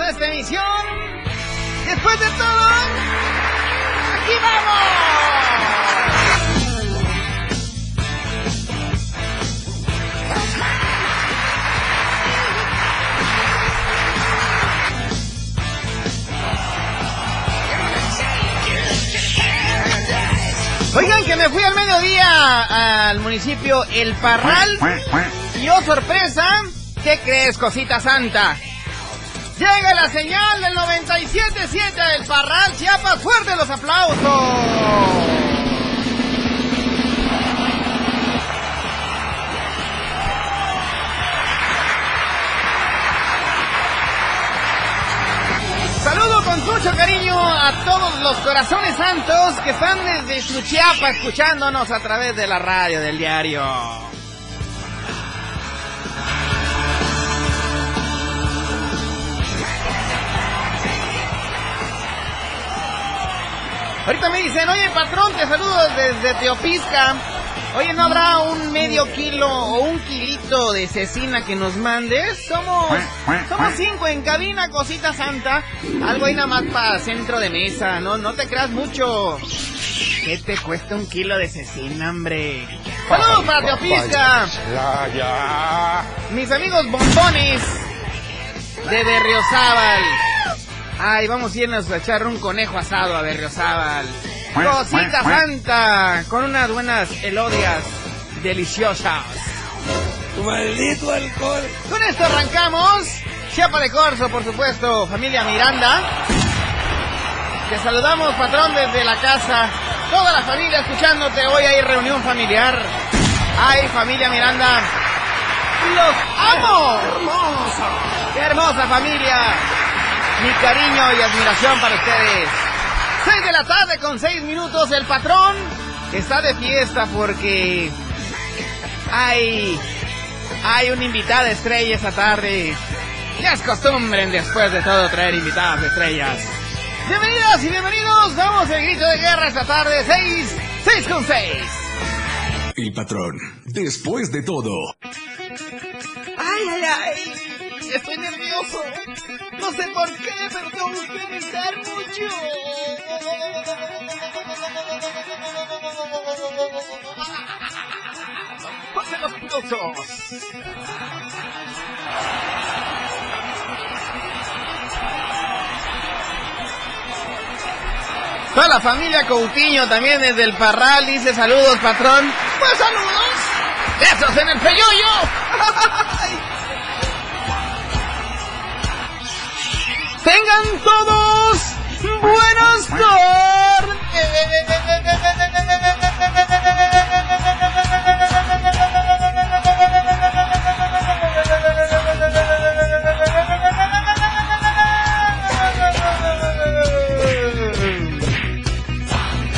A esta emisión. Después de todo, ¡aquí vamos! Oigan que me fui al mediodía al municipio El Parral y oh sorpresa, ¿qué crees, cosita santa? Llega la señal del 97.7 del Parral, Chiapas, fuerte los aplausos. Saludo con mucho cariño a todos los corazones santos que están desde su Chiapa escuchándonos a través de la radio del diario. Ahorita me dicen, oye patrón, te saludo desde Teopisca. Oye, ¿no habrá un medio kilo o un kilito de cecina que nos mandes? Somos, somos cinco en cabina, cosita santa. Algo ahí nada más para centro de mesa, no, no te creas mucho. ¿Qué te cuesta un kilo de cecina, hombre? ¡Saludos para Teopisca! Mis amigos bombones de Berriozábal. Ay, vamos a irnos a echar un conejo asado a Berriozábal. Cosita santa, con unas buenas elodias deliciosas. Tu maldito alcohol. Con esto arrancamos. Chiapa de Corzo, por supuesto, familia Miranda. Te saludamos, patrón, desde la casa. Toda la familia escuchándote. Hoy hay reunión familiar. Ay, familia Miranda. ¡Los amo! ¡Hermosa! ¡Qué hermosa familia! Mi cariño y admiración para ustedes. 6 de la tarde con 6 minutos. El patrón está de fiesta porque hay, hay una invitada estrella esta tarde. Ya es costumbre después de todo traer invitadas estrellas. Bienvenidas y bienvenidos. Vamos el grito de guerra esta tarde. 6, 6 con 6. El patrón, después de todo. Ay, ay, ay. Estoy No sé por qué, pero tengo que gritar mucho. ¡Pasen los aplausos! Toda la familia Coutinho también desde el Parral dice saludos, patrón. Pues saludos. ¡Besos en el peyoyo! Tengan todos buenas.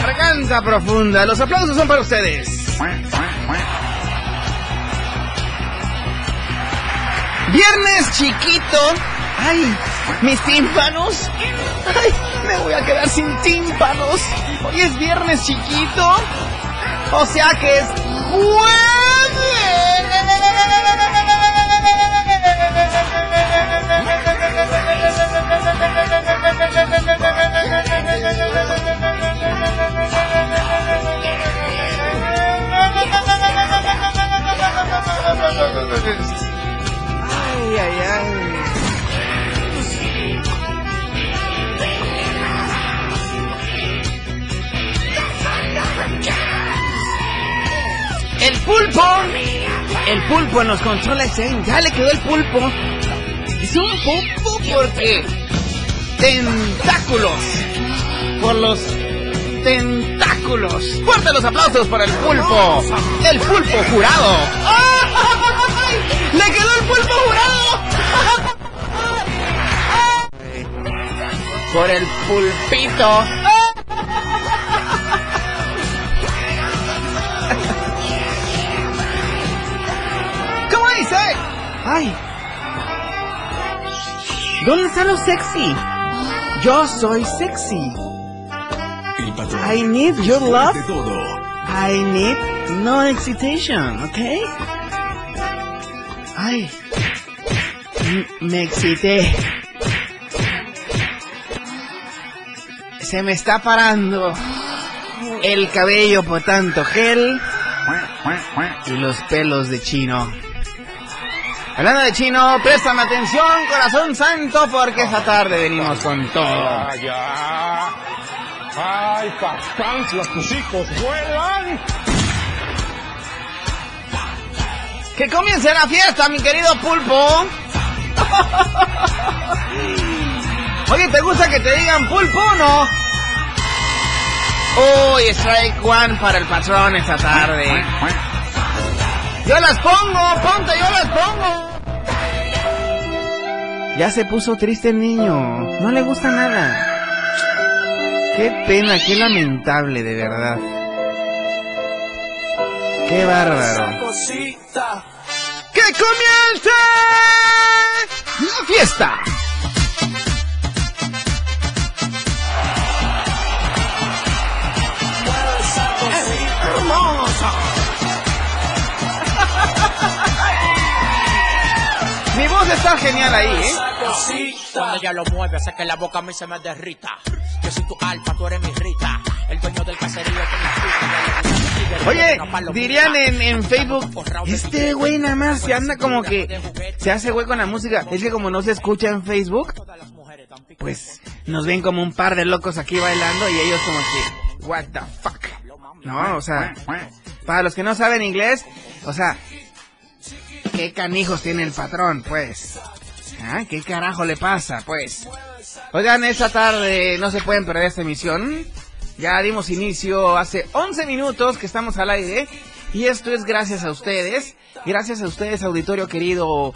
Garganta profunda. Los aplausos son para ustedes. Viernes chiquito. Ay, mis tímpanos. Me voy a quedar sin tímpanos. Hoy es viernes chiquito. O sea que es jueves. Pulpo en los controles, ¿eh? Ya le quedó el pulpo. Es un pulpo porque tentáculos. Por los tentáculos. Fuerte los aplausos para el pulpo. El pulpo jurado. ¡Le quedó el pulpo jurado! Por el pulpito. ¿Dónde están los sexy? Yo soy sexy. El patrón. I need your love. Todo. I need no excitation, ¿ok? Ay. Me excité. Se me está parando el cabello por tanto gel y los pelos de chino. Hablando de chino, préstame atención, corazón santo, porque esta tarde venimos con todo. ya. Ay, los tus hijos vuelan. ¡Que comience la fiesta, mi querido pulpo! Oye, ¿te gusta que te digan pulpo o no? Uy, strike one para el patrón esta tarde. Yo las pongo, ponte, yo las pongo. Ya se puso triste el niño. No le gusta nada. Qué pena, qué lamentable, de verdad. Qué bárbaro. Cosita. ¡Que comience la fiesta! Está genial ahí, ¿eh? Cosita. Cuando ella lo mueve, hace que la boca a mí se me derrita. Yo soy tu alfa, tú eres mi rita. El dueño del caserío con la Oye, dirían en, en Facebook, este güey nada más se anda como que se hace güey con la música. Es que como no se escucha en Facebook, pues nos ven como un par de locos aquí bailando y ellos como que, what the fuck. No, o sea, para los que no saben inglés, o sea, ¿qué canijos tiene el patrón, pues? ¿Ah? ¿Qué carajo le pasa, pues? Oigan, esta tarde no se pueden perder esta emisión. Ya dimos inicio hace 11 minutos que estamos al aire. Y esto es gracias a ustedes. Gracias a ustedes, auditorio querido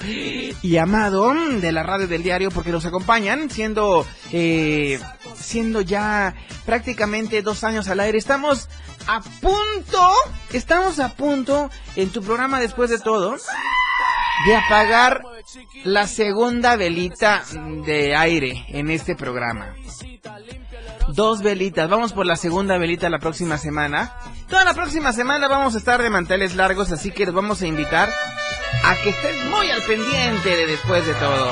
y amado de la radio del diario, porque nos acompañan, siendo, eh, siendo ya prácticamente dos años al aire. Estamos a punto, estamos a punto en tu programa después de todo de apagar la segunda velita de aire en este programa. Dos velitas, vamos por la segunda velita la próxima semana. Toda la próxima semana vamos a estar de manteles largos, así que los vamos a invitar a que estés muy al pendiente de después de todo.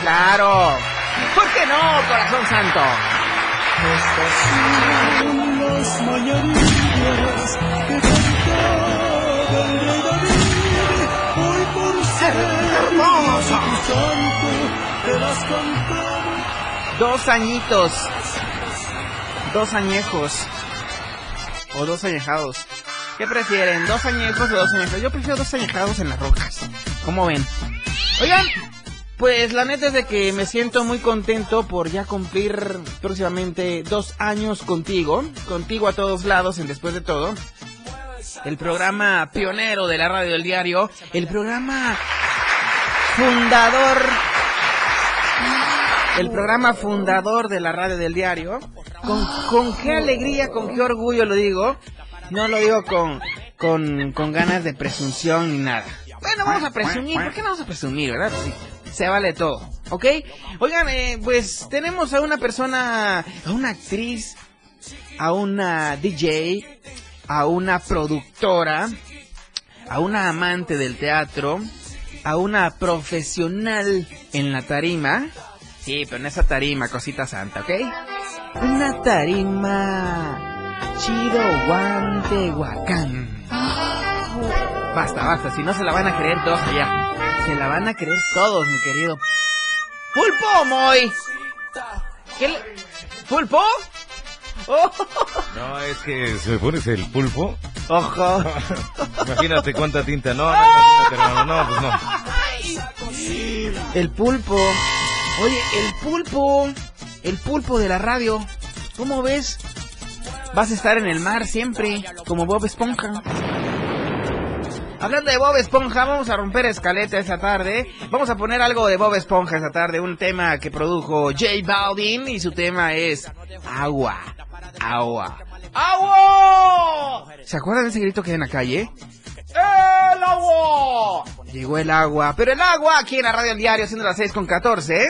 Claro, ¿por qué no, corazón santo? Las mañanitas Dos añitos, dos añejos o dos añejados. ¿Qué prefieren? ¿Dos añejos o dos añejados? Yo prefiero dos añejados en las rocas. ¿Cómo ven? Oigan, pues la neta es de que me siento muy contento por ya cumplir próximamente dos años contigo. Contigo a todos lados en Después de Todo. El programa pionero de la radio del diario. El programa fundador. El programa fundador de la radio del diario. Con, con qué alegría, con qué orgullo lo digo. No lo digo con, con, con ganas de presunción ni nada. Bueno, vamos a presumir. ¿Por qué no vamos a presumir, verdad? Sí, se vale todo, ¿ok? Oigan, eh, pues tenemos a una persona, a una actriz, a una DJ, a una productora, a una amante del teatro, a una profesional en la tarima. Sí, pero en esa tarima, cosita santa, ¿ok? Una tarima chido guante huacán. Basta, basta, si no se la van a creer todos allá. Se la van a creer todos, mi querido. ¡Pulpo, Moy! ¿Qué le... ¿Pulpo? Oh, No, es que si me pones el pulpo, Ojo. Imagínate cuánta tinta, no, no, imagínate, hermano, no, pues no. El pulpo. Oye, el pulpo. El pulpo de la radio. ¿Cómo ves? Vas a estar en el mar siempre, como Bob Esponja. Hablando de Bob Esponja, vamos a romper escaleta esta tarde. Vamos a poner algo de Bob Esponja esta tarde, un tema que produjo J Balvin y su tema es agua, agua, agua. ¿Se acuerdan de ese grito que hay en la calle? ¡El agua! Llegó el agua, pero el agua aquí en la radio del diario, siendo las 6 con 14.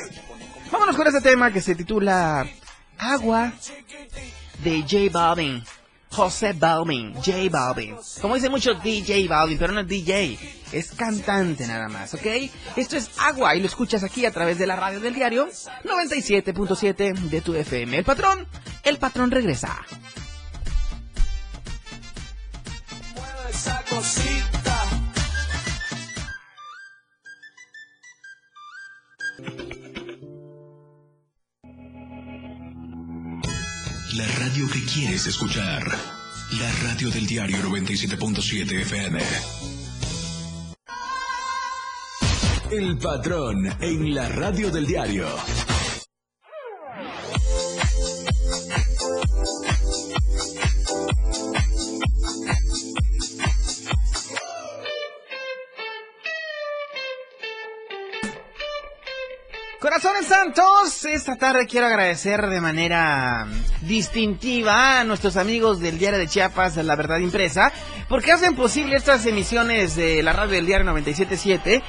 Vámonos con este tema que se titula Agua de J Balvin. José Balvin, J Balvin. Como dice mucho DJ Balvin, pero no es DJ, es cantante nada más, ¿ok? Esto es Agua y lo escuchas aquí a través de la radio del diario 97.7 de tu FM. El patrón, el patrón regresa. Esa cosita. La radio que quieres escuchar. La radio del diario 97.7 FM. El patrón en la radio del diario. Esta tarde quiero agradecer de manera distintiva a nuestros amigos del Diario de Chiapas, La Verdad Impresa, porque hacen posible estas emisiones de la radio del Diario 977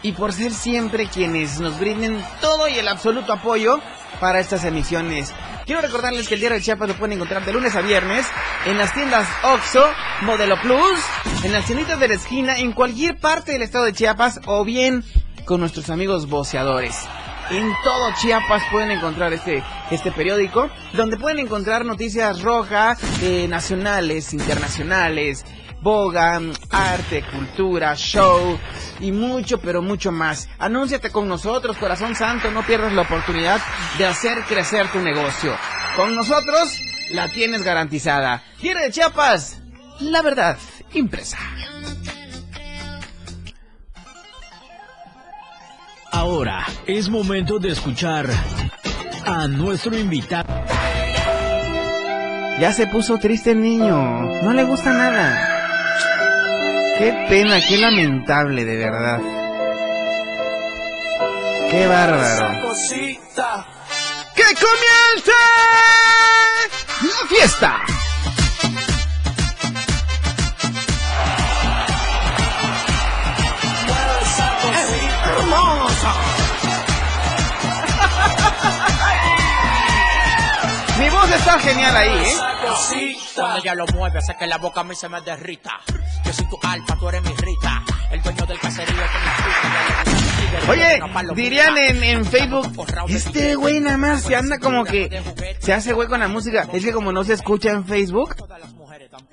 y por ser siempre quienes nos brinden todo y el absoluto apoyo para estas emisiones. Quiero recordarles que el Diario de Chiapas lo pueden encontrar de lunes a viernes en las tiendas OXO, Modelo Plus, en las tienditas de la esquina, en cualquier parte del estado de Chiapas o bien con nuestros amigos voceadores. En todo Chiapas pueden encontrar este, este periódico, donde pueden encontrar noticias rojas, eh, nacionales, internacionales, boga, arte, cultura, show y mucho, pero mucho más. Anúnciate con nosotros, corazón santo, no pierdas la oportunidad de hacer crecer tu negocio. Con nosotros la tienes garantizada. Diario de Chiapas, la verdad impresa. Ahora es momento de escuchar a nuestro invitado. Ya se puso triste el niño. No le gusta nada. Qué pena, qué lamentable, de verdad. Qué bárbaro. Cosita. ¡Que comience la fiesta! Mi voz está genial ahí, ¿eh? Cuando ella lo mueve, hace que la boca a mí se me derrita. Yo soy tu alfa, tú eres mi rita. El dueño del caserío. Oye, dirían en, en Facebook, este güey nada más se anda como que se hace güey con la música. Es que como no se escucha en Facebook,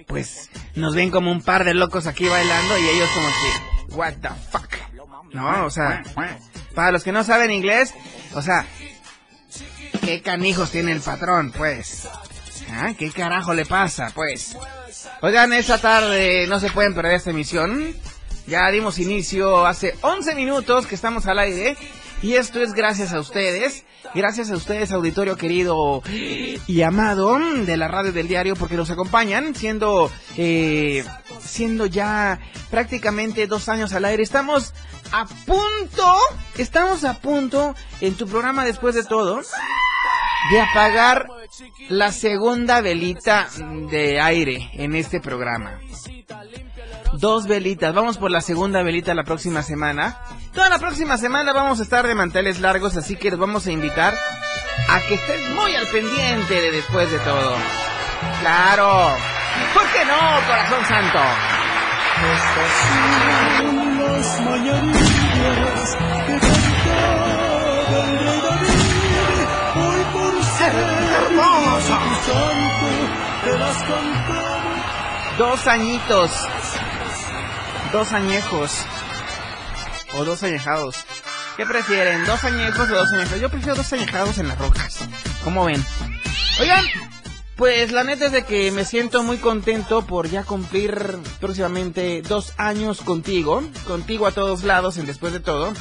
pues nos ven como un par de locos aquí bailando y ellos como que, what the fuck. No, o sea, para los que no saben inglés, o sea, ¿qué canijos tiene el patrón, pues? ¿Ah? ¿Qué carajo le pasa, pues? Oigan, esta tarde no se pueden perder esta emisión. Ya dimos inicio hace 11 minutos que estamos al aire. Y esto es gracias a ustedes. Gracias a ustedes, auditorio querido y amado de la radio del diario, porque nos acompañan, siendo, eh, siendo ya prácticamente dos años al aire. Estamos a punto, estamos a punto en tu programa después de todo de apagar la segunda velita de aire en este programa. Dos velitas, vamos por la segunda velita la próxima semana. Toda la próxima semana vamos a estar de manteles largos, así que los vamos a invitar a que estés muy al pendiente de después de todo. Claro, ¿por qué no, corazón santo? Hermoso. Dos añitos. Dos añejos. O dos añejados. ¿Qué prefieren? ¿Dos añejos o dos añejados? Yo prefiero dos añejados en las rojas. ¿Cómo ven? Oigan, Pues la neta es de que me siento muy contento por ya cumplir próximamente dos años contigo, contigo a todos lados en Después de Todo.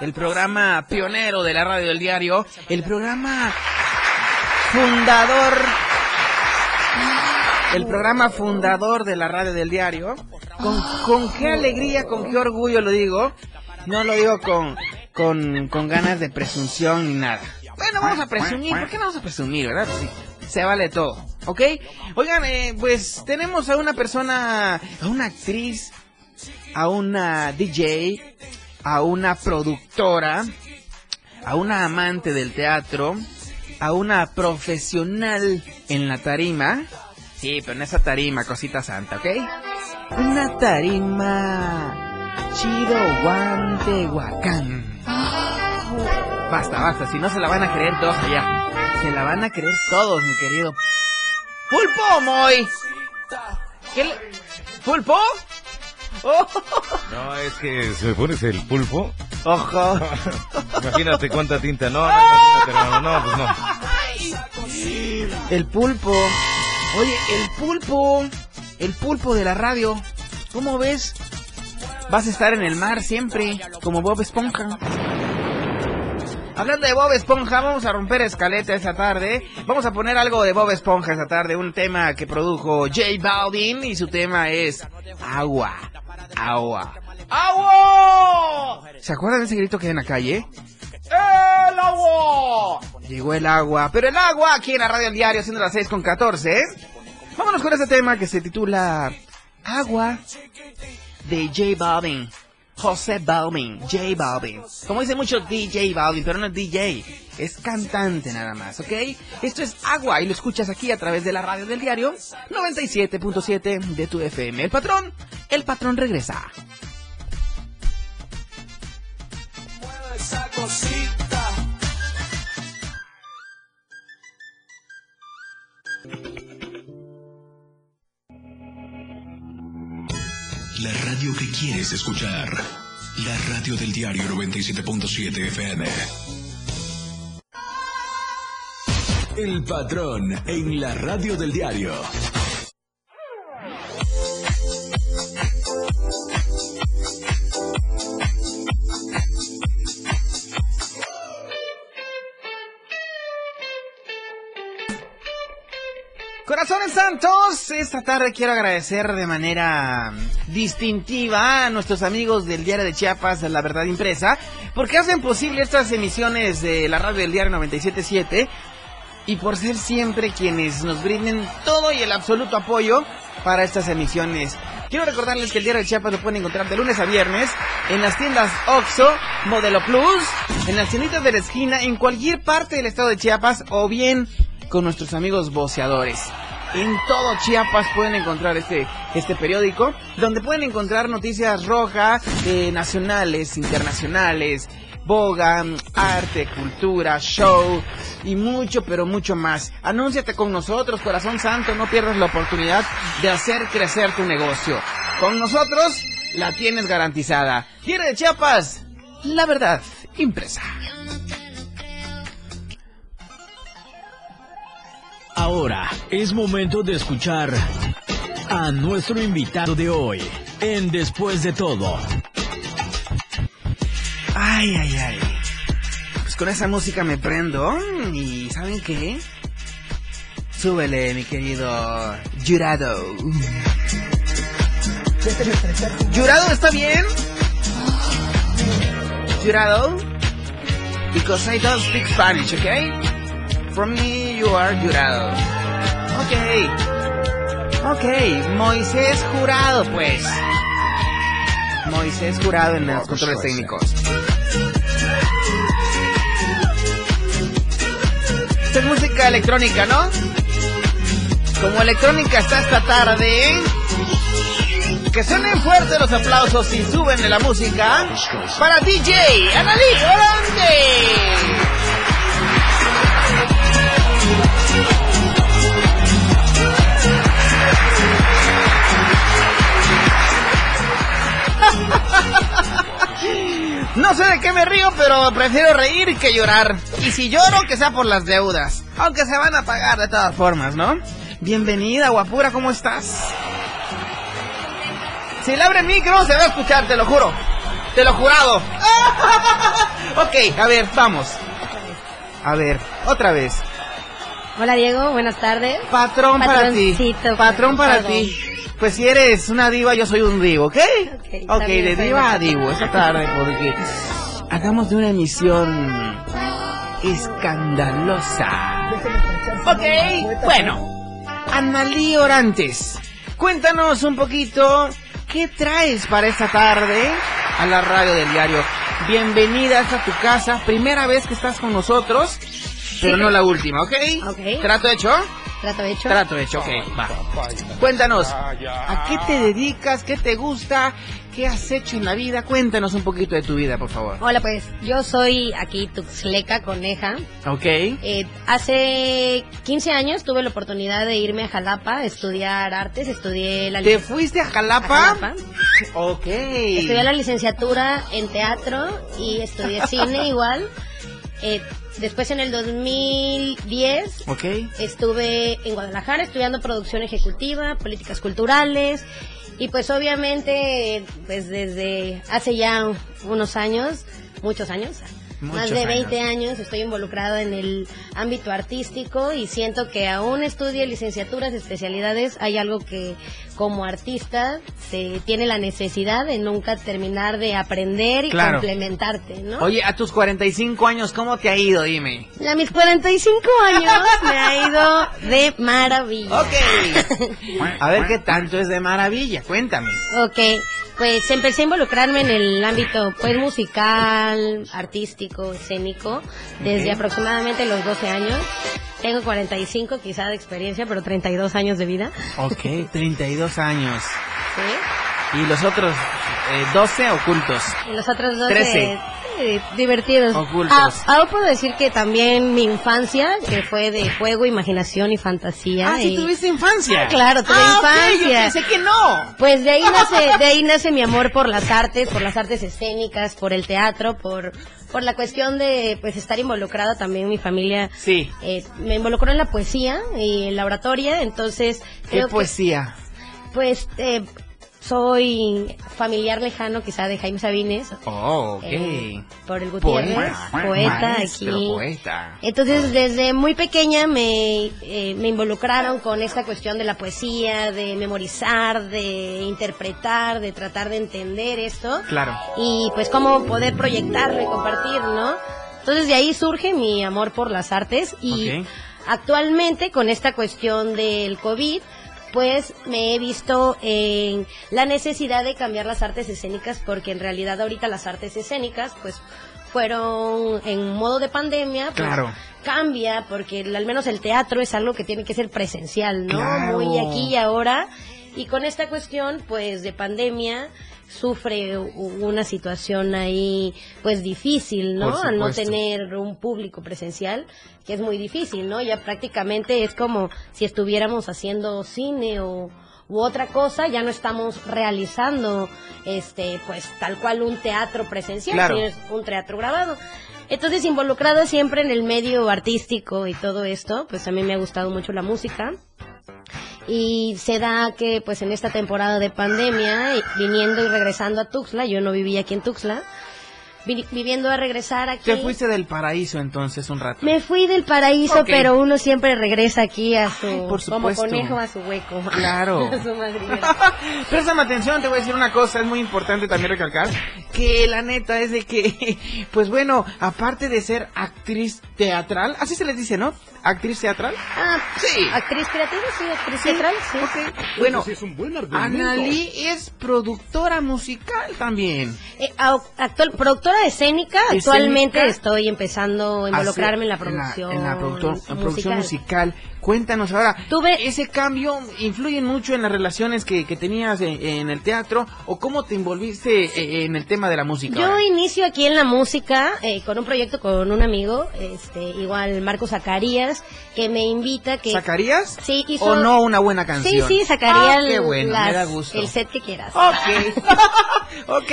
El programa pionero de la radio del diario, el programa fundador, el programa fundador de la radio del diario. Con, con qué alegría, con qué orgullo lo digo. No lo digo con, con, con ganas de presunción ni nada. Bueno, vamos a presumir, ¿por qué no vamos a presumir, verdad? Se vale todo, ¿ok? Oigan, eh, pues tenemos a una persona, a una actriz, a una DJ, a una productora, a una amante del teatro, a una profesional en la tarima. Sí, pero en esa tarima, cosita santa, ¿ok? Una tarima chido guante huacán. Basta, basta, si no se la van a creer todos allá. Se la van a creer todos, mi querido. ¡Pulpo, Moy! ¿Qué le... ¿Pulpo? ¡Oh! No, es que si me pones el pulpo, ¡Ojo! imagínate cuánta tinta. No, no, imagínate, hermano. No, pues no. El pulpo. Oye, el pulpo. El pulpo de la radio. ¿Cómo ves? Vas a estar en el mar siempre, como Bob Esponja. Hablando de Bob Esponja, vamos a romper escaleta esta tarde. Vamos a poner algo de Bob Esponja esta tarde, un tema que produjo J Balvin y su tema es Agua. Agua. ¡Agua! ¿Se acuerdan de ese grito que hay en la calle? ¡El agua! Llegó el agua, pero el agua aquí en la radio del diario, siendo las 6 con 14. Vámonos con este tema que se titula Agua de J Balvin. José Balvin, J Balvin. Como dice mucho DJ Balvin, pero no es DJ, es cantante nada más, ¿ok? Esto es Agua y lo escuchas aquí a través de la radio del diario 97.7 de tu FM. El patrón, el patrón regresa. La radio que quieres escuchar. La radio del diario 97.7 FM. El patrón en la radio del diario. Corazones Santos, esta tarde quiero agradecer de manera distintiva a nuestros amigos del Diario de Chiapas, La Verdad Impresa, porque hacen posible estas emisiones de la radio del Diario 977 y por ser siempre quienes nos brinden todo y el absoluto apoyo para estas emisiones. Quiero recordarles que el Diario de Chiapas lo pueden encontrar de lunes a viernes en las tiendas OXO, Modelo Plus, en las tienditas de la esquina, en cualquier parte del estado de Chiapas o bien con nuestros amigos voceadores. En todo Chiapas pueden encontrar este, este periódico, donde pueden encontrar noticias rojas, eh, nacionales, internacionales, boga, arte, cultura, show y mucho, pero mucho más. Anúnciate con nosotros, corazón santo, no pierdas la oportunidad de hacer crecer tu negocio. Con nosotros la tienes garantizada. Diario de Chiapas, la verdad impresa. Ahora es momento de escuchar a nuestro invitado de hoy en Después de todo. Ay, ay, ay. Pues con esa música me prendo. ¿Y saben qué? Súbele, mi querido Jurado. ¿Jurado está bien? Jurado? Because I don't speak Spanish, okay? From me you are Jurado. Okay. Okay, Moisés Jurado, pues. Moisés Jurado en los controles técnicos. Esta es música electrónica, ¿no? Como electrónica está esta tarde. Que suenen fuertes los aplausos y suben de la música para DJ Analí Grande. No sé de qué me río, pero prefiero reír que llorar. Y si lloro, que sea por las deudas. Aunque se van a pagar de todas formas, ¿no? Bienvenida, guapura, ¿cómo estás? Si le abre el micro, se va a escuchar, te lo juro. Te lo jurado. ok, a ver, vamos. A ver, otra vez. Hola Diego, buenas tardes. Patrón para ti. Patrón para ti. Pues si eres una diva, yo soy un divo, ¿ok? Ok, Ok, también de diva a divo esta tarde porque hagamos de una emisión escandalosa. Ok, bueno. Analí Orantes, cuéntanos un poquito qué traes para esta tarde a la radio del diario. Bienvenida a tu casa, primera vez que estás con nosotros, pero no la última, ¿ok? Ok. ¿Trato hecho? Trato hecho. Trato hecho, ok, va. Cuéntanos, ¿a qué te dedicas? ¿Qué te gusta? ¿Qué has hecho en la vida? Cuéntanos un poquito de tu vida, por favor. Hola pues, yo soy aquí Tuxleca Coneja. Ok. Eh, hace 15 años tuve la oportunidad de irme a Jalapa a estudiar artes, estudié la, ¿Te fuiste a a Jalapa? Jalapa. Ok. Estudié la licenciatura en teatro y estudié cine igual. Eh, después en el 2010 Ok. Estuve en Guadalajara estudiando producción ejecutiva, políticas culturales y pues obviamente pues desde hace ya unos años, muchos años, más de 20 años. estoy involucrado en el ámbito artístico y siento que aún estudie licenciaturas, especialidades, hay algo que como artista se tiene la necesidad de nunca terminar de aprender y Claro. complementarte, ¿no? Oye, a tus 45 años, ¿cómo te ha ido? Dime. A mis 45 años me ha ido de maravilla. Ok. A ver qué tanto es de maravilla. Cuéntame. Ok, pues empecé a involucrarme en el ámbito pues musical, artístico, escénico, desde aproximadamente los 12 años. Tengo 45 quizá de experiencia, pero 32 años de vida. Ok, 32 años. ¿sí? ¿Y los otros eh, 12 ocultos? Y los otros dos Trece. Eh, divertidos. Ocultos. Ah, ahora puedo decir que también mi infancia, que fue de juego, imaginación y fantasía. Ah, sí y- tuviste infancia. Ah, claro, tuve Ah, ok, infancia. yo pensé que no. Pues de ahí nace, de ahí nace mi amor por las artes, por las artes escénicas, por el teatro, por, por la cuestión de pues estar involucrada también mi familia. Sí. eh, me involucró en la poesía y en la oratoria, entonces ¿Qué que, poesía? pues eh, soy familiar lejano quizá de Jaime Sabines. Oh, ok. eh, por el Gutiérrez, Poeta, poeta aquí. poeta. Entonces, desde muy pequeña me, eh, me involucraron con esta cuestión de la poesía, de memorizar, de interpretar, de tratar de entender esto. Claro. Y pues cómo poder proyectarlo y compartir, ¿no? Entonces, de ahí surge mi amor por las artes y actualmente con esta cuestión del COVID, pues me he visto en la necesidad de cambiar las artes escénicas porque en realidad ahorita las artes escénicas pues fueron en modo de pandemia, pues, Claro. cambia porque al menos el teatro es algo que tiene que ser presencial, ¿no? Claro. Muy aquí y ahora y con esta cuestión pues de pandemia sufre una situación ahí pues difícil, ¿no? Al no tener un público presencial, que es muy difícil, ¿no? Ya prácticamente es como si estuviéramos haciendo cine o u otra cosa, ya no estamos realizando este pues tal cual un teatro presencial, Claro. sino es un teatro grabado. Entonces, involucrada siempre en el medio artístico y todo esto, pues a mí me ha gustado mucho la música. Y se da que, pues en esta temporada de pandemia, viniendo y regresando a Tuxtla, yo no vivía aquí en Tuxtla, vi- viviendo a regresar aquí. Te fuiste del paraíso entonces un rato. Me fui del paraízo, Ok. pero uno siempre regresa aquí a su, Ay, por como conejo a su hueco. Claro. A su. Préstame atención, te voy a decir una cosa, es muy importante también recalcar que la neta es de que, pues bueno, aparte de ser actriz teatral, así se les dice, ¿no? Actriz teatral. Ah, Sí. actriz creativa, sí, actriz teatral, sí. Ok. Bueno, Analí es productora musical también. Eh, actual, productora escénica, actualmente estoy empezando a involucrarme en la producción. En la, productor- en producción musical. Cuéntanos ahora, Tuve- ¿ese cambio influye mucho en las relaciones que, que tenías en, en el teatro o cómo te envolviste eh, en el tema de la música? Yo ahora? inicio aquí en la música eh, con un proyecto con un amigo, este, igual Marco Zacarías, que me invita que ¿Sacarías? Sí, hizo- ¿O no una buena sí, canción? sí sacaría Ah, qué bueno, las- me da gusto. el set que quieras. Ok. Ok.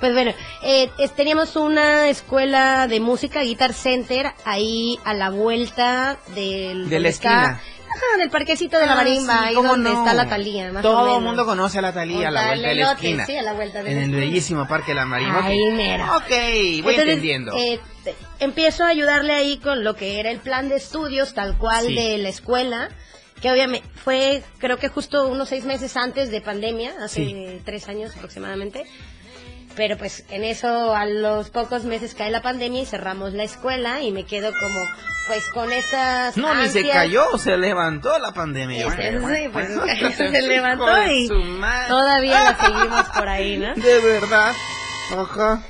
Pues bueno, eh, teníamos una escuela de música, Guitar Center, ahí a la vuelta del... De la esquina. Ajá, del parquecito de la Ah, marimba, sí, ahí ¿cómo donde no? está la Talía, más o Todo menos. el mundo conoce a la Talía a la vuelta de la esquina. sí, a la vuelta de En el bellísimo Parque La Marimba. Ahí. Ok, voy Entonces, entendiendo. eh, empiezo a ayudarle ahí con lo que era el plan de estudios tal cual Sí. de la escuela, que obviamente fue creo que justo unos seis meses antes de pandemia, hace Sí. tres años aproximadamente. Pero pues en eso a los pocos meses cae la pandemia y cerramos la escuela y me quedo como pues con estas no, ni se cayó, se levantó la pandemia. Sí, sí, pues, Bueno, se levantó y. Todavía la seguimos por ahí, ¿no? De verdad. Ajá.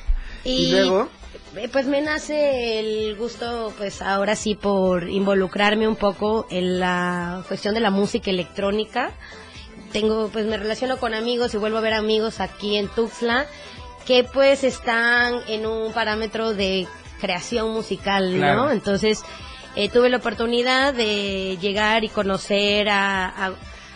Y, luego, eh, Pues me nace el gusto, pues ahora sí, por involucrarme un poco en la cuestión de la música electrónica. Tengo, pues me relaciono con amigos y vuelvo a ver amigos aquí en Tuxtla que pues están en un parámetro de creación musical, ¿no? Entonces eh, tuve la oportunidad de llegar y conocer a, a,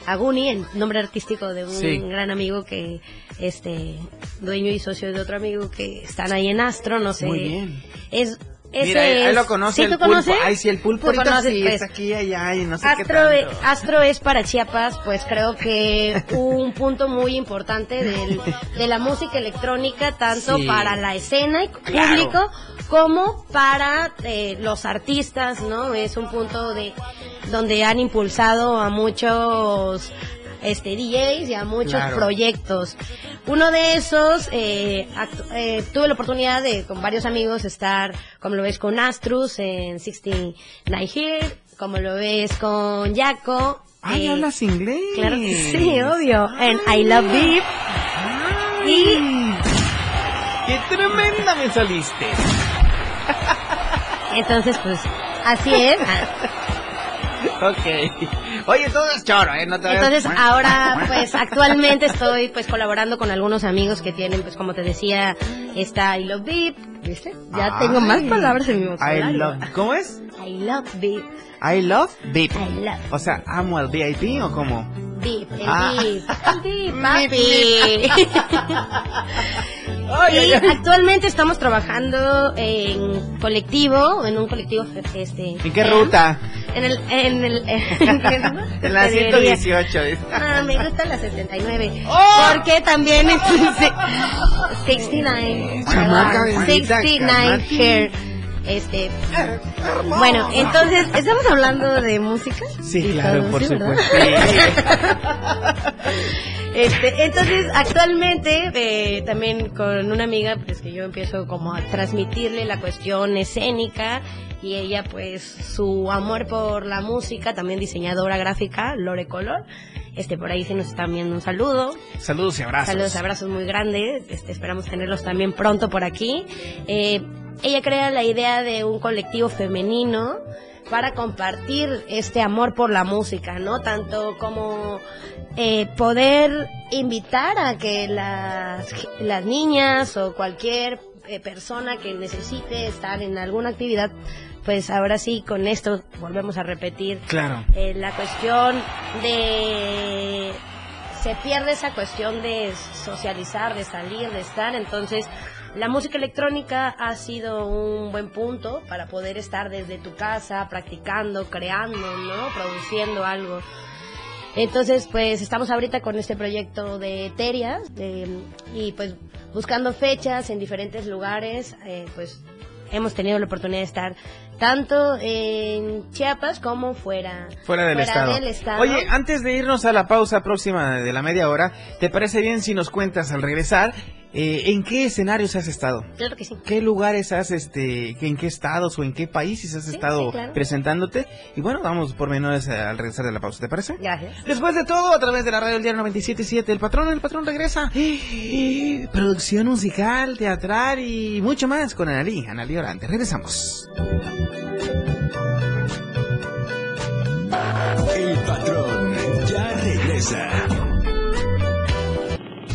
a Guni, el nombre artístico de un Sí. gran amigo que, este, dueño y socio de otro amigo que están ahí en Astro, no sé. Muy bien. Es, ese mira, ahí lo conoce ¿Sí el tú pulpo. conoces? Ay, sí, el pulpo ¿Tú ahorita conoces, sí, pues? está aquí, allá, y no sé qué Astro, eh, tanto. Astro es para Chiapas, pues creo que un punto muy importante del- de la música electrónica, tanto Sí. para la escena y Claro. público como para eh, los artistas, ¿no? Es un punto de donde han impulsado a muchos este DJs y a muchos Claro. proyectos. Uno de esos, eh, eh, tuve la oportunidad de con varios amigos estar, como lo ves con Astrus en 69 Here, como lo ves con Jaco. Ay, eh, hablas inglés. Claro que sí, obvio. En I Love Beep. Y... ¡Qué tremenda me saliste! Entonces, pues, así es. Ok. Oye, todo es choro, ¿eh? No te Entonces ahora pues actualmente estoy pues colaborando con algunos amigos que tienen pues como te decía esta I Love Beep, ¿viste? Ya Ay. tengo más palabras en mi I vocabulario. love... ¿Cómo es? I Love Beep, I love VIP. I love O sea, amo al VIP o cómo? Beep, el Ah. Beep, el Beep, papi. y actualmente estamos trabajando en colectivo, en un colectivo este ¿En qué ruta? En el en el en? En la Te diría. 118. dice. Ah, me gusta la 79. ¡Oh! Porque también es 69. Chamaca bendita, 69 cálmate. hair. Este. Bueno, entonces, ¿estamos hablando de música? Sí, claro, todo, por sí, supuesto. Este, entonces, actualmente, eh, también con una amiga, pues que yo empiezo como a transmitirle la cuestión escénica y ella, pues, su amor por la música, también diseñadora gráfica, Lore Color. Este, por ahí se nos está viendo un saludo. Saludos y abrazos. Saludos, abrazos muy grandes. Este, esperamos tenerlos también pronto por aquí. Eh, ella crea la idea de un colectivo femenino para compartir este amor por la música, ¿no? Tanto como eh, poder invitar a que las, las niñas o cualquier eh, persona que necesite estar en alguna actividad, pues ahora sí, con esto volvemos a repetir Claro. eh, la cuestión de se pierde esa cuestión de socializar, de salir, de estar, entonces la música electrónica ha sido un buen punto para poder estar desde tu casa practicando, creando, ¿no? Produciendo algo. Entonces, pues estamos ahorita con este proyecto de Terias de- y pues buscando fechas en diferentes lugares, eh, pues hemos tenido la oportunidad de estar tanto en Chiapas como fuera, Fuera del, estado. del estado. Oye, antes de irnos a la pausa próxima de la media hora, ¿te parece bien si nos cuentas al regresar eh, en qué escenarios has estado? claro que sí. ¿Qué lugares has, este, en qué estados o en qué países has Sí, estado sí, claro. presentándote? Y bueno, vamos por menores al regresar de la pausa, ¿te parece? Gracias. Después de todo, a través de la radio del diario 97.7, el patrón, el patrón regresa. Producción musical, teatral y mucho más con Analí, Analí Orante. Regresamos. El patrón ya regresa.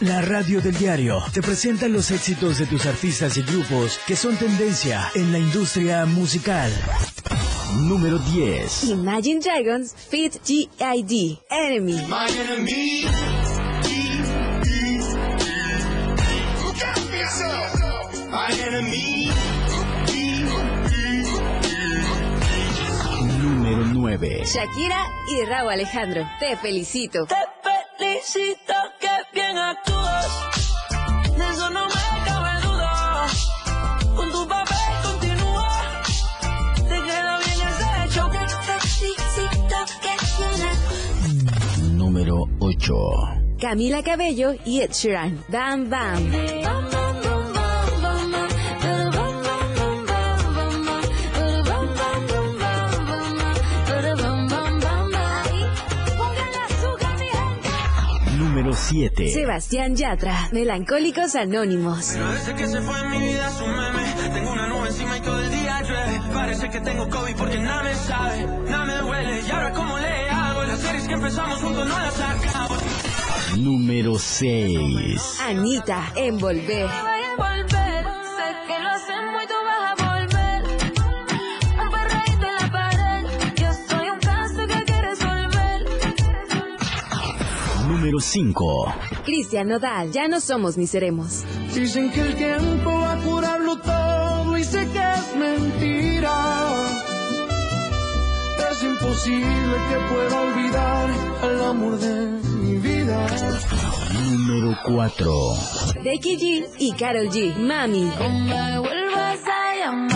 La radio del diario te presenta los éxitos de tus artistas y grupos que son tendencia en la industria musical. Número 10. Imagine Dragons Fit G.I.D. Enemy. My enemy. My enemy. Número 9. Shakira y Raúl Alejandro. Te felicito. Te felicito bien actúas. De eso no me cabe duda. Con tu papel continúa. Te queda bien ese hecho. Que bien actúas. Número 8. Camila Cabello y Ed Sheeran. Bam Bam. Número 7. Sebastián Yatra. Melancólicos Anónimos. Pero desde que se fue en mi vida su meme Tengo una nube encima y todo el día llueve Parece que tengo COVID porque nada me sabe Nada me duele y ahora cómo le hago Las series que empezamos juntos no las acabo Número 6. Anita. Envolver. Número 5. Cristian Nodal. Ya no somos ni seremos. Dicen que el tiempo va a curarlo todo y sé que es mentira. Es imposible que pueda olvidar el amor de mi vida. Número 4. Becky G y Carol G. Mami. No me vuelvas a llamar,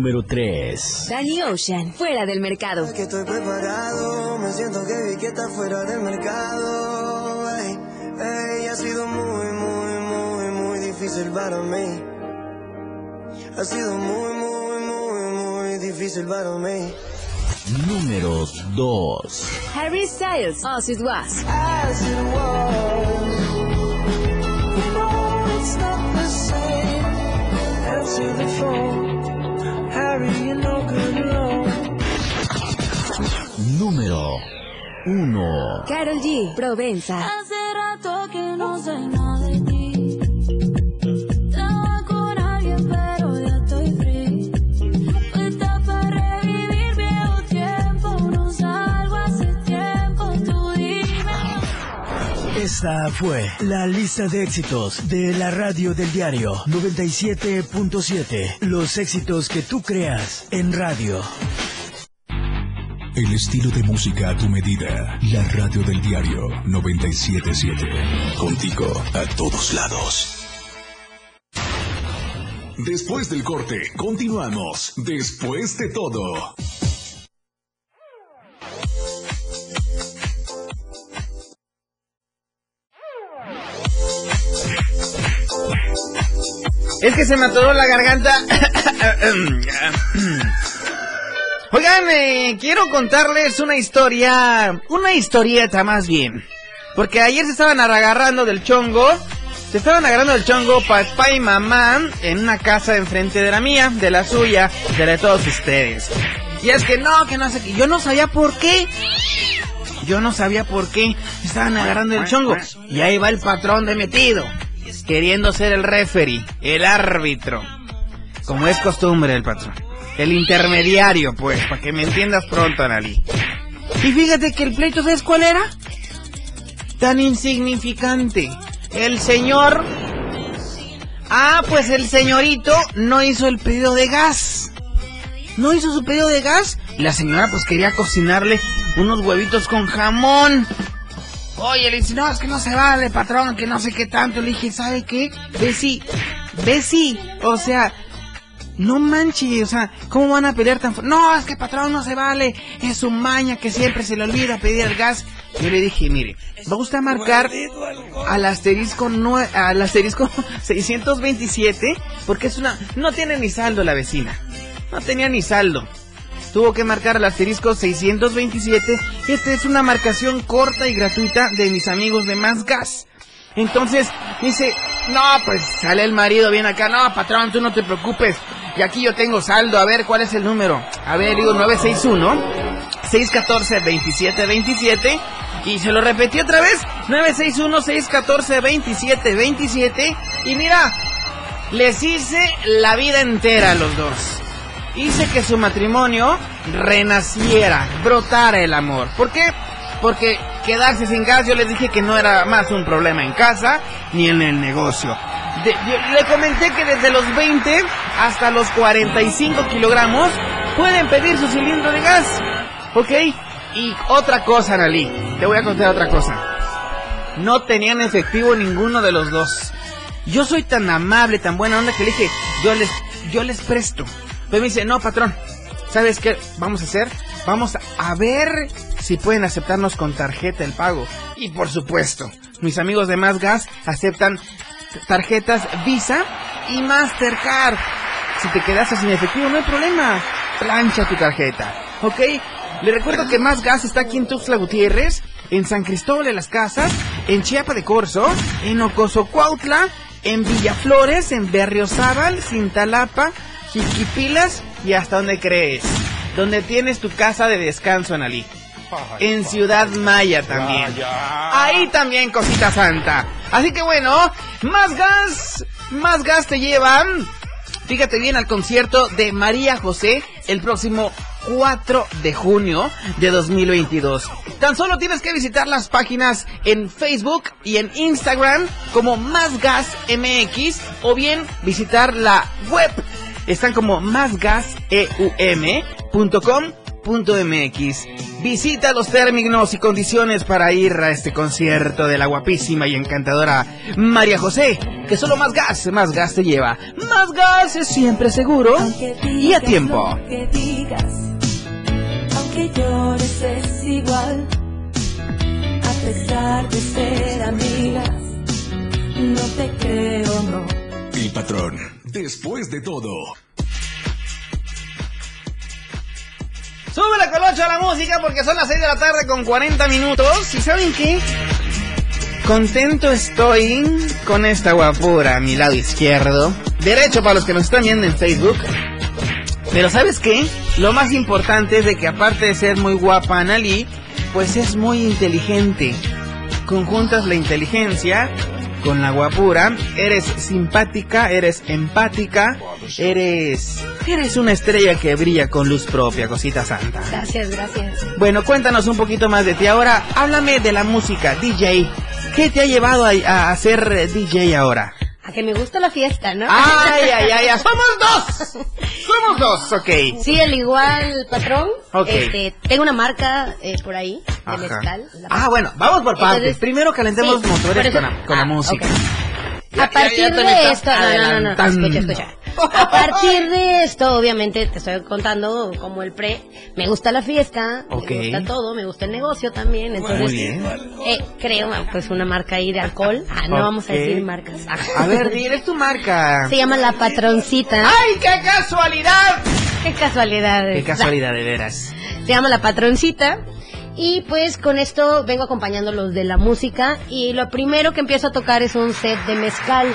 Número 3. Danny Ocean. Fuera del mercado. Que estoy preparado, me siento que vi que está fuera del mercado. Ey, ey, ha sido muy, muy, muy, muy difícil para mí. Ha sido muy, muy, muy, muy difícil para mí. Número 2. Harry Styles. As It Was. As it was. No, it's not the same. Answer the phone. Número 1. Carol G. Provenza. Hace rato que no sé nada Esta fue la lista de éxitos de la radio del diario 97.7. Los éxitos que tú creas en radio. El estilo de música a tu medida. La radio del diario 977. Contigo a todos lados. Después del corte, continuamos. Después de todo. Es que se me atoró la garganta. Oigan, eh, quiero contarles una historia, una historieta más bien. Porque ayer se estaban agarrando del chongo, se estaban agarrando del chongo papá y mamá en una casa enfrente de la mía, de la suya, de la de todos ustedes. Y es que no, que no sé qué, yo no sabía por qué. Yo no sabía por qué estaban agarrando el chongo. Y ahí va el patrón de metido, queriendo ser el referee, el árbitro. Como es costumbre el patrón. El intermediario, pues, para que me entiendas pronto, Analí. Y fíjate que el pleito, ¿sabes cuál era? Tan insignificante. El señor... Ah, pues el señorito no hizo el pedido de gas. No hizo su pedido de gas. La señora pues quería cocinarle unos huevitos con jamón. Oye, le dice, no, es que no se vale, patrón, que no sé qué tanto. Le dije, ¿sabe qué? Bessie, Bessie, o sea, no manches, o sea, ¿cómo van a pelear tan fuerte? No, es que patrón no se vale, es su maña que siempre se le olvida pedir el gas. Yo le dije, mire, va usted a marcar al asterisco, al asterisco 627, porque es una, no tiene ni saldo la vecina, no tenía ni saldo. Tuvo que marcar al asterisco 627. Esta es una marcación corta y gratuita de mis amigos de Más Gas. Entonces dice, no, pues sale el marido bien acá, no, patrón, tú no te preocupes. Y aquí yo tengo saldo, a ver, ¿cuál es el número? A ver, digo 961 614 2727 y se lo repetí otra vez, 961 614 2727 y mira, les hice la vida entera a los dos. Hice que su matrimonio renaciera, brotara el amor. ¿Por qué? Porque quedarse sin gas yo les dije que no era más un problema en casa ni en el negocio. Le comenté que desde los 20 hasta los 45 kilogramos pueden pedir su cilindro de gas. ¿Ok? Y otra cosa, Analí. Te voy a contar otra cosa. No tenían efectivo ninguno de los dos. Yo soy tan amable, tan buena onda que le dije, yo les, yo les presto. Pero me dice, no, patrón, ¿sabes qué vamos a hacer? Vamos a ver si pueden aceptarnos con tarjeta el pago. Y por supuesto, mis amigos de Más Gas aceptan tarjetas Visa y Mastercard. Si te quedaste sin efectivo, no hay problema. Plancha tu tarjeta, ¿ok? Le recuerdo que Más Gas está aquí en Tuxtla Gutiérrez, en San Cristóbal de las Casas, en Chiapa de Corzo, en Ocoso Cuautla, en Villaflores, en Berriozábal, Cintalapa, Jiquipilas y hasta donde crees. Donde tienes tu casa de descanso, Analí. En Ciudad Maya también. Ahí también, cosita santa. Así que bueno, más gas, más gas te llevan. Fíjate bien al concierto de María José el próximo 4 de junio de 2022. Tan solo tienes que visitar las páginas en Facebook y en Instagram como Más Gas MX o bien visitar la web. Están como másgaseum.com.mx. Visita los términos y condiciones para ir a este concierto de la guapísima y encantadora María José, que solo más gas, más gas te lleva. Más gas es siempre seguro y a tiempo. digas, aunque llores es igual, a pesar de ser amigas, no te creo, no. El patrón, después de todo. Sube la colocha a la música porque son las 6 de la tarde con 40 minutos. ¿Y saben qué? Contento estoy con esta guapura a mi lado izquierdo. Derecho para los que nos están viendo en Facebook. Pero ¿sabes qué? Lo más importante es de que aparte de ser muy guapa Analí, pues es muy inteligente. Conjuntas la inteligencia con la guapura, eres simpática, eres empática, eres eres una estrella que brilla con luz propia, cosita santa. Gracias, gracias. Bueno, cuéntanos un poquito más de ti. Ahora, háblame de la música, DJ. ¿Qué te ha llevado a, a ser eh, DJ ahora? A que me gusta la fiesta, ¿no? Ay, ay, ay, ay, somos dos. Somos dos, ok. Sí, al igual, patrón. Ok. Este, tengo una marca eh, por ahí, de Ajá. mezcal. La- Ah, bueno, vamos por partes. Entonces, Primero calentemos sí, los motores eso- con la, con la ah, música. Ya- A partir ya de esto, no, no, no, no, escucha, escucha. A partir de esto, obviamente, te estoy contando como el pre. Me gusta la fiesta, me gusta todo, me gusta el negocio también. Entonces, Muy bien. eh, creo, pues, una marca ahí de alcohol. Ah, no vamos a decir marcas. A ver, dile es tu marca. Se llama La Patroncita. ¡Ay, qué casualidad! ¡Qué casualidad! Qué casualidad, de veras. Se llama La Patroncita. Y pues con esto vengo acompañando los de la música y lo primero que empiezo a tocar es un set de mezcal.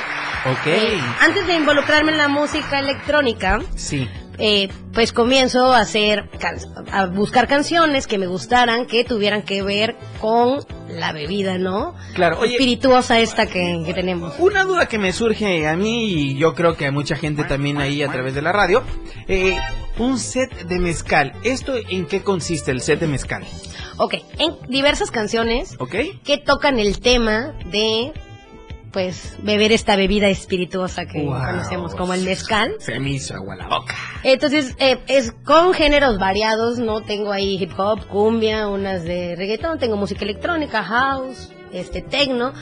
Ok. Eh, antes de involucrarme en la música electrónica, Sí. eh, pues comienzo a hacer can- a buscar canciones que me gustaran que tuvieran que ver con la bebida, ¿no? Claro, oye- espirituosa esta que, que tenemos. Una duda que me surge a mí y yo creo que a mucha gente también ahí a través de la radio. eh, un set de mezcal. ¿Esto en qué consiste el set de mezcal? Ok, en diversas canciones que tocan el tema de pues beber esta bebida espirituosa que Wow. conocemos como el mezcal. Se me hizo agua la boca. Entonces, eh, es con géneros variados, ¿no? Tengo ahí hip hop, cumbia, unas de reggaetón, tengo música electrónica, house, este, techno.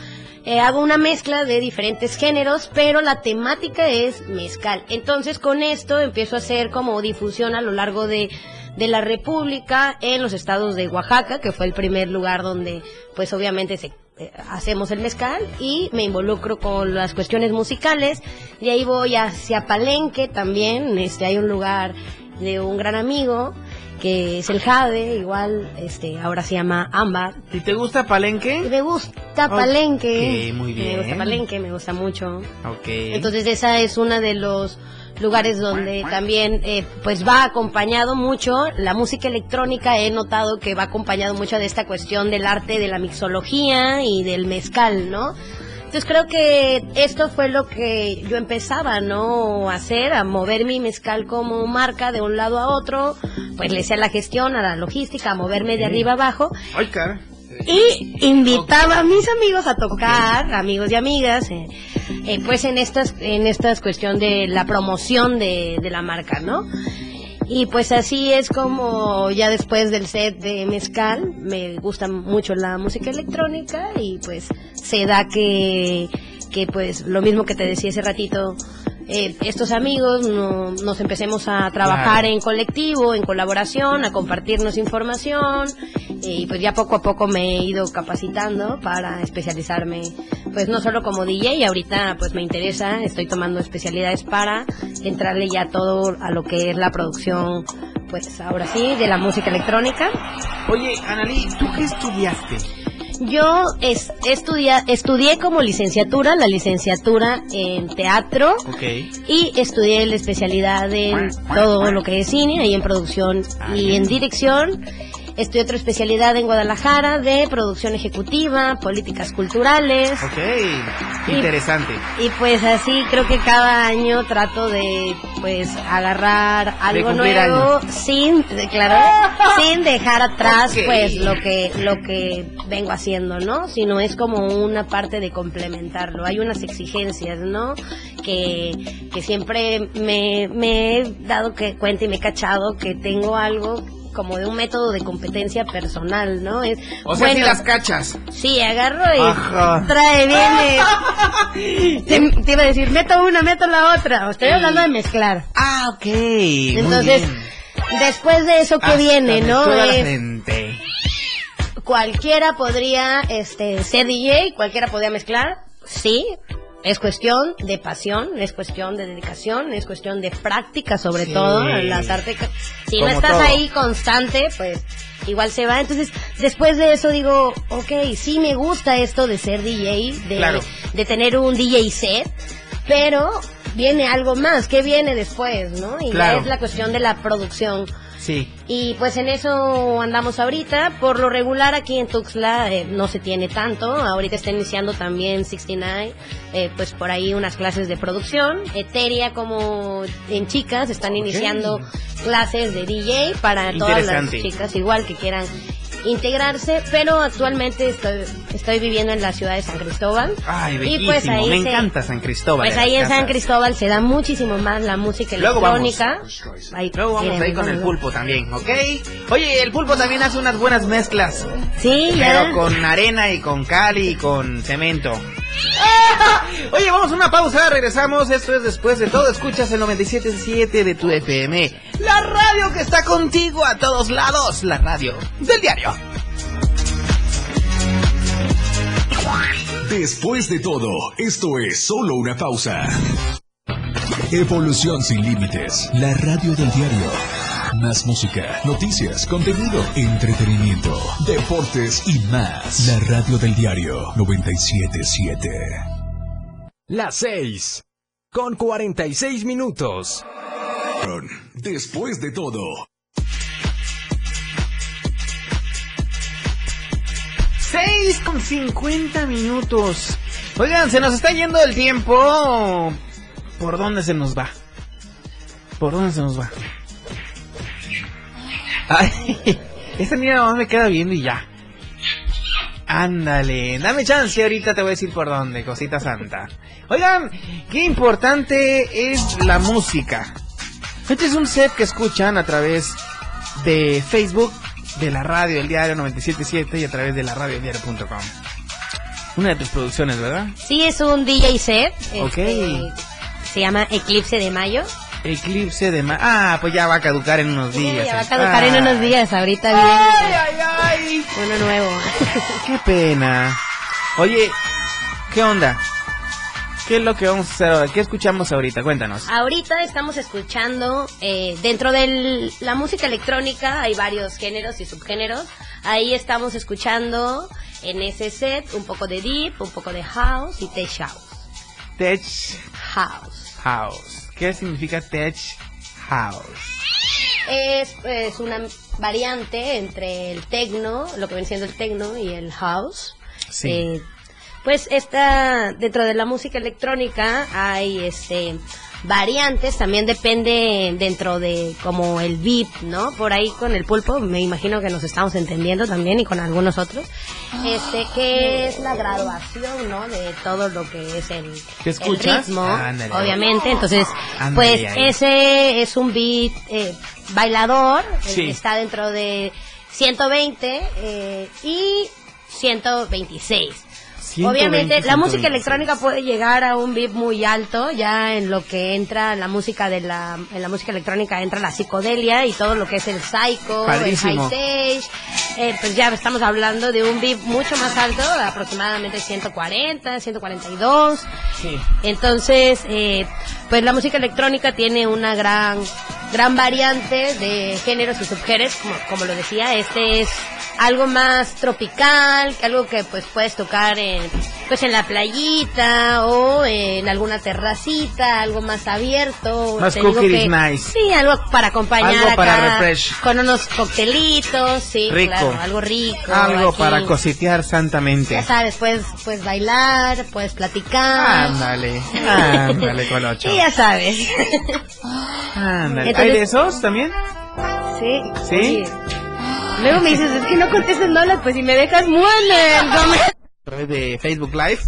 Eh, hago una mezcla de diferentes géneros, pero la temática es mezcal. Entonces, con esto empiezo a hacer como difusión a lo largo de, de la República, en los estados de Oaxaca, que fue el primer lugar donde, pues obviamente se eh, hacemos el mezcal y me involucro con las cuestiones musicales y ahí voy hacia Palenque también este hay un lugar de un gran amigo que es el Jade igual este ahora se llama Ámbar ¿Y te gusta Palenque? me gusta Palenque muy bien. me gusta Palenque me gusta mucho Ok. entonces esa es una de los lugares donde también eh, pues va acompañado mucho la música electrónica he notado que va acompañado mucho de esta cuestión del arte de la mixología y del mezcal no entonces creo que esto fue lo que yo empezaba, ¿no? A hacer, a mover mi mezcal como marca de un lado a otro, pues le hacía la gestión, a la logística, a moverme de arriba abajo Ay, cara. Y invitaba a mis amigos a tocar, amigos y amigas, eh, eh, pues en estas, en estas cuestión de la promoción de, de la marca, ¿no? Y pues así es como ya después del set de mezcal me gusta mucho la música electrónica y pues se da que, que pues lo mismo que te decía hace ratito, eh, estos amigos no- nos empecemos a trabajar en colectivo, en colaboración, a compartirnos información eh, y pues ya poco a poco me he ido capacitando para especializarme pues no solo como DJ, ahorita pues me interesa, estoy tomando especialidades para entrarle ya todo a lo que es la producción pues ahora sí de la música electrónica. Oye, Analí, ¿tú qué estudiaste? Yo es, estudia, estudié como licenciatura, la licenciatura en teatro. Y estudié la especialidad en todo lo que es cine y en producción y en dirección. Estudié otra especialidad en Guadalajara de producción ejecutiva, políticas culturales. Ok. Y- Interesante. Y pues así creo que cada año trato de pues agarrar algo nuevo años. sin claro, sin dejar atrás Ok. pues lo que lo que vengo haciendo, ¿no? Sino es como una parte de complementarlo. Hay unas exigencias, ¿no? Que, que siempre me, me he dado que cuenta y me he cachado que tengo algo como de un método de competencia personal, ¿no? Es O sea, si las cachas. Sí, agarro y Ajá. trae, viene. te, te iba a decir, meto una, meto la otra. Estoy hablando de mezclar. Ah, ok. Entonces, después de eso que Hasta viene, ¿no? cualquiera podría este, ser DJ, cualquiera podría mezclar, sí. Es cuestión de pasión, es cuestión de dedicación, es cuestión de práctica sobre Sí. todo. Las artes, si no estás todo. ahí constante, pues igual se va. Entonces, después de eso digo, ok, sí me gusta esto de ser DJ, de, Claro. de tener un DJ set, pero viene algo más, ¿qué viene después, no? Y Claro. ya es la cuestión de la producción. Sí. Y pues en eso andamos ahorita. Por lo regular aquí en Tuxtla eh, no se tiene tanto. Ahorita está iniciando también 69, eh, pues por ahí unas clases de producción. Eteria como en chicas están iniciando clases de DJ para todas las chicas igual que quieran integrarse, pero actualmente estoy, estoy viviendo en la ciudad de San Cristóbal. Ay, Y pues ahí Me se- encanta San Cristóbal. Pues ahí en San. Cristóbal se da muchísimo más la música Luego vamos. electrónica. Ahí, Luego vamos ahí con el pulpo también, ¿ok? Oye, el pulpo también hace unas buenas mezclas. Sí, ya. Pero con arena y con cal y con cemento. Oye, vamos a una pausa, regresamos. Esto es después de todo. Escuchas el 97.7 de tu FM. La radio que está contigo a todos lados. La radio del diario. Después de todo, esto es solo una pausa. Evolución sin límites. La radio del diario. Más música, noticias, contenido, entretenimiento, deportes y más. La radio del diario 977. Las 6. Con 46 minutos. Después de todo. Seis con 50 minutos. Oigan, se nos está yendo el tiempo. ¿Por dónde se nos va? ¿Por dónde se nos va? Ay, esta niña me queda viendo y ya. Ándale, dame chance, ahorita te voy a decir por dónde, cosita santa. Oigan, qué importante es la música. Este es un set que escuchan a través de Facebook, de la radio del diario 977 y a través de la radio diario.com. Una de tus producciones, ¿verdad? Sí, es un DJ set. Ok. este, se llama Eclipse de Mayo. Eclipse de ma Ah, pues ya va a caducar en unos días. Ya va a caducar en Ah, unos días, ahorita viene Ay, ay, ay. uno nuevo. Qué pena. Oye, ¿qué onda? ¿Qué es lo que vamos a hacer ahora? ¿Qué escuchamos ahorita? Cuéntanos. Ahorita estamos escuchando, eh, dentro de la música electrónica hay varios géneros y subgéneros. Ahí estamos escuchando en ese set un poco de deep, un poco de house y tech house. Tech House. House. ¿Qué significa Tech House? Es, es una variante entre el techno, lo que viene siendo el techno y el house. Sí. Eh, pues esta, dentro de la música electrónica hay este variantes, también depende dentro de como el beat, ¿no? Por ahí con el pulpo, me imagino que nos estamos entendiendo también y con algunos otros. Este, que es la graduación, ¿no? De todo lo que es el, ritmo, obviamente. Entonces, pues ese es un beat eh, bailador, eh, Sí. está dentro de 120 eh, y 126. 120, Obviamente, la música 126. electrónica puede llegar a un beat muy alto, ya en lo que entra la música de la, en la música electrónica entra la psicodelia y todo lo que es el psycho, Padrísimo. el high stage, eh, pues ya estamos hablando de un beat mucho más alto, aproximadamente 140, 142. Sí. Entonces, eh, pues la música electrónica tiene una gran, gran variante de géneros y subgéneros, como, como lo decía, este es algo más tropical, algo que pues puedes tocar en, pues en la playita o en alguna terracita, algo más abierto. Más Te digo cookie is que- nice. Sí, algo para acompañar Algo para refresh. con unos coctelitos, sí, Rico. claro, algo rico. Algo aquí. para cositear santamente. Ya sabes, puedes, puedes bailar, puedes platicar. Ándale, ándale, Colocho. Y ya sabes. Ándale. Entonces- ¿Hay de esos también? Sí. ¿Sí? Oye, Luego me dices, es que no contestes Lola, pues si me dejas muere. a través de Facebook Live.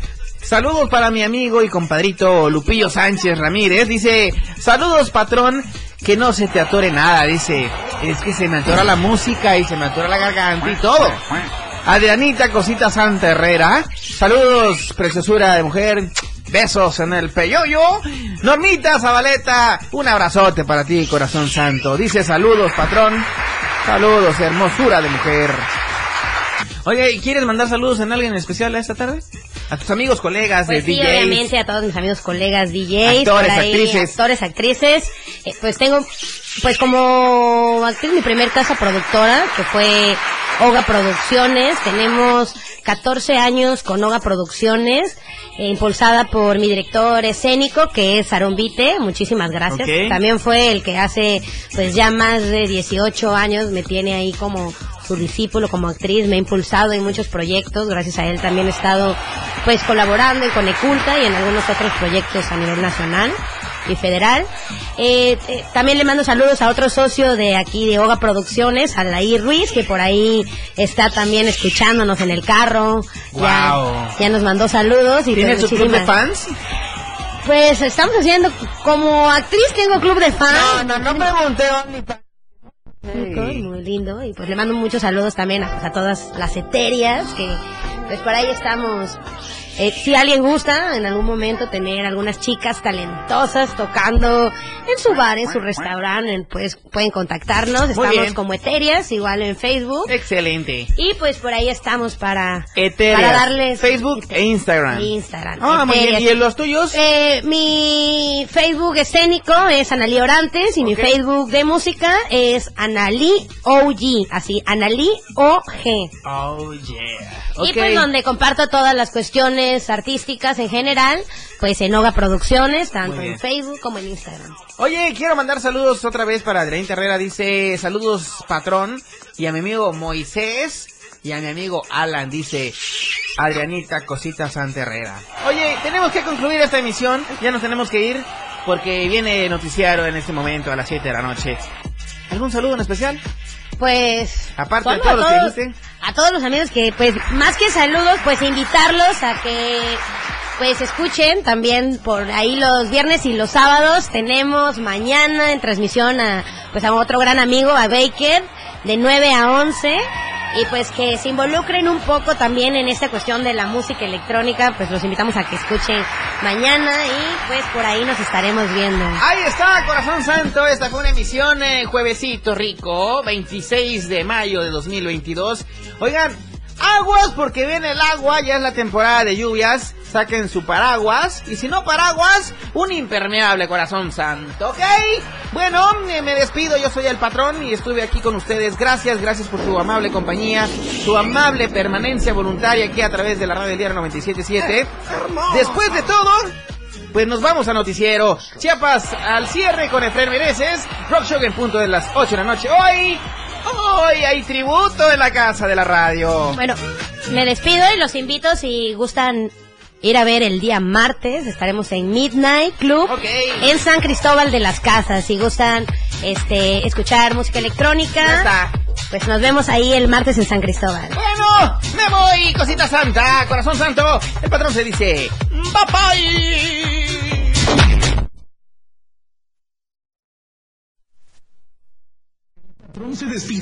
Saludos para mi amigo y compadrito Lupillo Sánchez Ramírez. Dice, saludos patrón, que no se te atore nada. Dice, es que se me atora la música y se me atora la garganta y todo. Adrianita Cosita Santa Herrera. Saludos, preciosura de mujer. Besos en el peyoyo. Normita Zabaleta, un abrazote para ti, corazón santo. Dice saludos, patrón. Saludos, hermosura de mujer. Oye, ¿y ¿quieres mandar saludos en alguien especial esta tarde? A tus amigos, colegas Pues de sí, DJs. obviamente a todos mis amigos, colegas, DJs, Actores, ahí, actrices. actores, actrices. Eh, pues tengo, pues como actriz mi primer casa productora, que fue Oga Producciones. Tenemos 14 años con Oga Producciones, eh, impulsada por mi director escénico, que es Aaron Vite. Muchísimas gracias. También fue el que hace, pues ya más de 18 años me tiene ahí como su discípulo como actriz, me ha impulsado en muchos proyectos, gracias a él también he estado pues colaborando en Coneculta y en algunos otros proyectos a nivel nacional y federal. Eh, eh, también le mando saludos a otro socio de aquí de Oga Producciones, a Laí Ruiz, que por ahí está también escuchándonos en el carro. Ya, Wow. ya nos mandó saludos y ¿Tiene pues, su club de fans? Pues estamos haciendo, como actriz tengo club de fans. No, no, no pregunté Muy muy lindo y pues le mando muchos saludos también a, pues, a todas las eterias que pues por ahí estamos eh, si alguien gusta en algún momento tener algunas chicas talentosas tocando en su bar, en su restaurante, pues pueden contactarnos. Estamos como Eterias, igual en Facebook. Excelente. Y pues por ahí estamos para, Eterias, para darles Facebook e Instagram. Instagram. Ah, muy bien. Eterias. ¿Y en los tuyos? Eh, mi Facebook escénico es Analí Orantes y mi Facebook de música es Analí OG, así, Analí OG. Oh, yeah. Y Ok. pues donde comparto todas las cuestiones artísticas en general, pues en Oga Producciones, tanto en Facebook como en Instagram. Oye, quiero mandar saludos otra vez para Adrián Herrera. Dice, saludos patrón. Y a mi amigo Moisés. Y a mi amigo Alan. Dice, Adrianita Cosita Santa Herrera. Oye, tenemos que concluir esta emisión. Ya nos tenemos que ir. Porque viene noticiario en este momento a las 7 de la noche. ¿Algún saludo en especial? Pues Aparte de solo todo lo a que todos- a todos los amigos que pues más que saludos pues invitarlos a que pues escuchen también por ahí los viernes y los sábados. Tenemos mañana en transmisión a pues a otro gran amigo a Baker de 9 a 11 y pues que se involucren un poco también en esta cuestión de la música electrónica pues los invitamos a que escuchen mañana y pues por ahí nos estaremos viendo Ahí está, Corazón Santo. Esta fue una emisión eh, juevesito rico, 26 de mayo de 2022. Oigan, aguas porque viene el agua, ya es la temporada de lluvias. Saquen su paraguas. Y si no paraguas, un impermeable Corazón Santo, ¿ok? Bueno, eh, me despido. Yo soy el patrón y estuve aquí con ustedes. Gracias, gracias por su amable compañía, su amable permanencia voluntaria aquí a través de la radio del diario 977. Después de todo, pues nos vamos a noticiero. Chiapas al cierre con Efraín Mereces. Rock Show en punto de las 8 de la noche. Hoy, hoy hay tributo en la casa de la radio. Bueno, me despido y los invito si gustan ir a ver el día martes. Estaremos en Midnight Club en San Cristóbal de las Casas. Si gustan este escuchar música electrónica, pues nos vemos ahí el martes en San Cristóbal. Bueno, me voy, cosita santa, corazón santo. El patrón se dice, bye bye. Patrón se despide.